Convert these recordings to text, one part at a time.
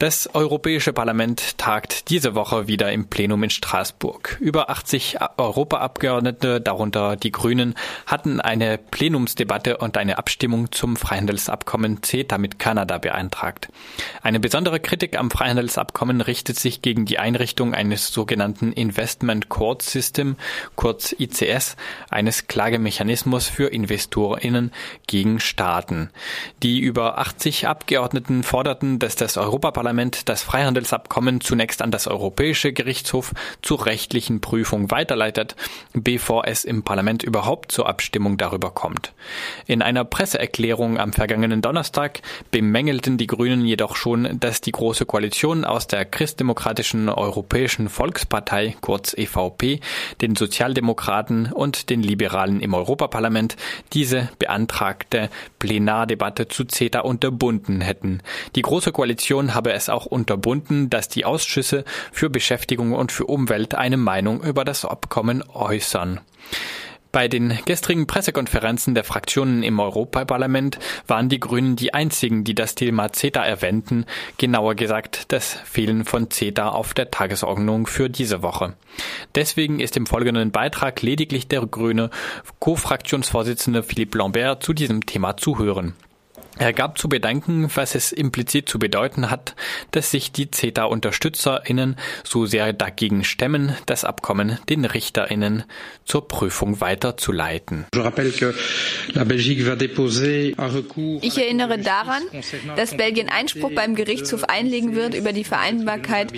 Das Europäische Parlament tagt diese Woche wieder im Plenum in Straßburg. Über 80 Europaabgeordnete, darunter die Grünen, hatten eine Plenumsdebatte und eine Abstimmung zum Freihandelsabkommen CETA mit Kanada beantragt. Eine besondere Kritik am Freihandelsabkommen richtet sich gegen die Einrichtung eines sogenannten Investment Court System, kurz ICS, eines Klagemechanismus für Investorinnen gegen Staaten. Die über 80 Abgeordneten forderten, dass das Europaparlament Parlament das Freihandelsabkommen zunächst an das Europäische Gerichtshof zur rechtlichen Prüfung weiterleitet, bevor es im Parlament überhaupt zur Abstimmung darüber kommt. In einer Presseerklärung am vergangenen Donnerstag bemängelten die Grünen jedoch schon, dass die Große Koalition aus der Christdemokratischen Europäischen Volkspartei, kurz EVP, den Sozialdemokraten und den Liberalen im Europaparlament diese beantragte Plenardebatte zu CETA unterbunden hätten. Die Große Koalition habe es auch unterbunden, dass die Ausschüsse für Beschäftigung und für Umwelt eine Meinung über das Abkommen äußern. Bei den gestrigen Pressekonferenzen der Fraktionen im Europaparlament waren die Grünen die einzigen, die das Thema CETA erwähnten, genauer gesagt das Fehlen von CETA auf der Tagesordnung für diese Woche. Deswegen ist im folgenden Beitrag lediglich der grüne Co-Fraktionsvorsitzende Philippe Lambert zu diesem Thema zu hören. Er gab zu bedenken, was es implizit zu bedeuten hat, dass sich die CETA-UnterstützerInnen so sehr dagegen stemmen, das Abkommen den RichterInnen zur Prüfung weiterzuleiten. Ich erinnere daran, dass Belgien Einspruch beim Gerichtshof einlegen wird über die Vereinbarkeit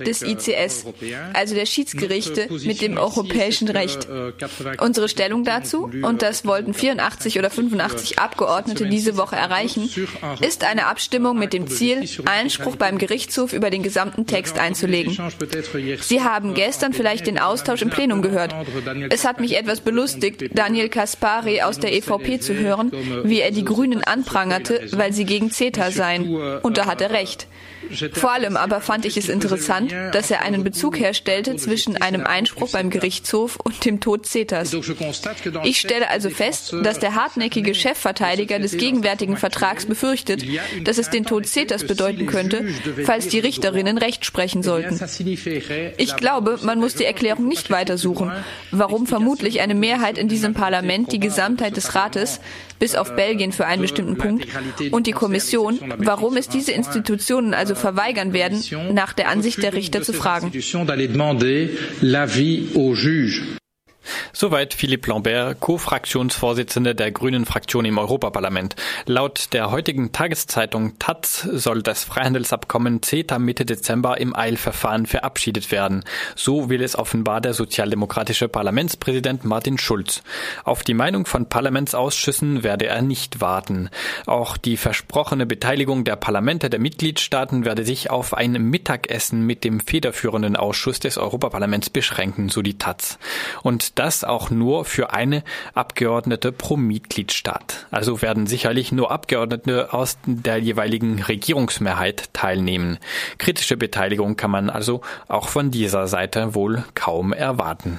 des ICS, also der Schiedsgerichte, mit dem europäischen Recht. Unsere Stellung dazu, und das wollten 84 oder 85 Abgeordnete diese Woche erreichen, erreichen, ist eine Abstimmung mit dem Ziel, Einspruch beim Gerichtshof über den gesamten Text einzulegen. Sie haben gestern vielleicht den Austausch im Plenum gehört. Es hat mich etwas belustigt, Daniel Kaspari aus der EVP zu hören, wie er die Grünen anprangerte, weil sie gegen CETA seien. Und da hat er recht. Vor allem aber fand ich es interessant, dass er einen Bezug herstellte zwischen einem Einspruch beim Gerichtshof und dem Tod CETAs. Ich stelle also fest, dass der hartnäckige Chefverteidiger des gegenwärtigen Vertrags befürchtet, dass es den Tod CETAs bedeuten könnte, falls die Richterinnen Recht sprechen sollten. Ich glaube, man muss die Erklärung nicht weitersuchen, warum vermutlich eine Mehrheit in diesem Parlament die Gesamtheit des Rates, bis auf Belgien für einen bestimmten Punkt, und die Kommission, warum es diese Institutionen also verweigern werden, nach der Ansicht der Richter zu fragen. Soweit Philipp Lambert, Co-Fraktionsvorsitzender der Grünen Fraktion im Europaparlament. Laut der heutigen Tageszeitung Taz soll das Freihandelsabkommen CETA Mitte Dezember im Eilverfahren verabschiedet werden. So will es offenbar der sozialdemokratische Parlamentspräsident Martin Schulz. Auf die Meinung von Parlamentsausschüssen werde er nicht warten. Auch die versprochene Beteiligung der Parlamente der Mitgliedstaaten werde sich auf ein Mittagessen mit dem federführenden Ausschuss des Europaparlaments beschränken, so die Taz. Und das auch nur für eine Abgeordnete pro Mitgliedstaat. Also werden sicherlich nur Abgeordnete aus der jeweiligen Regierungsmehrheit teilnehmen. Kritische Beteiligung kann man also auch von dieser Seite wohl kaum erwarten.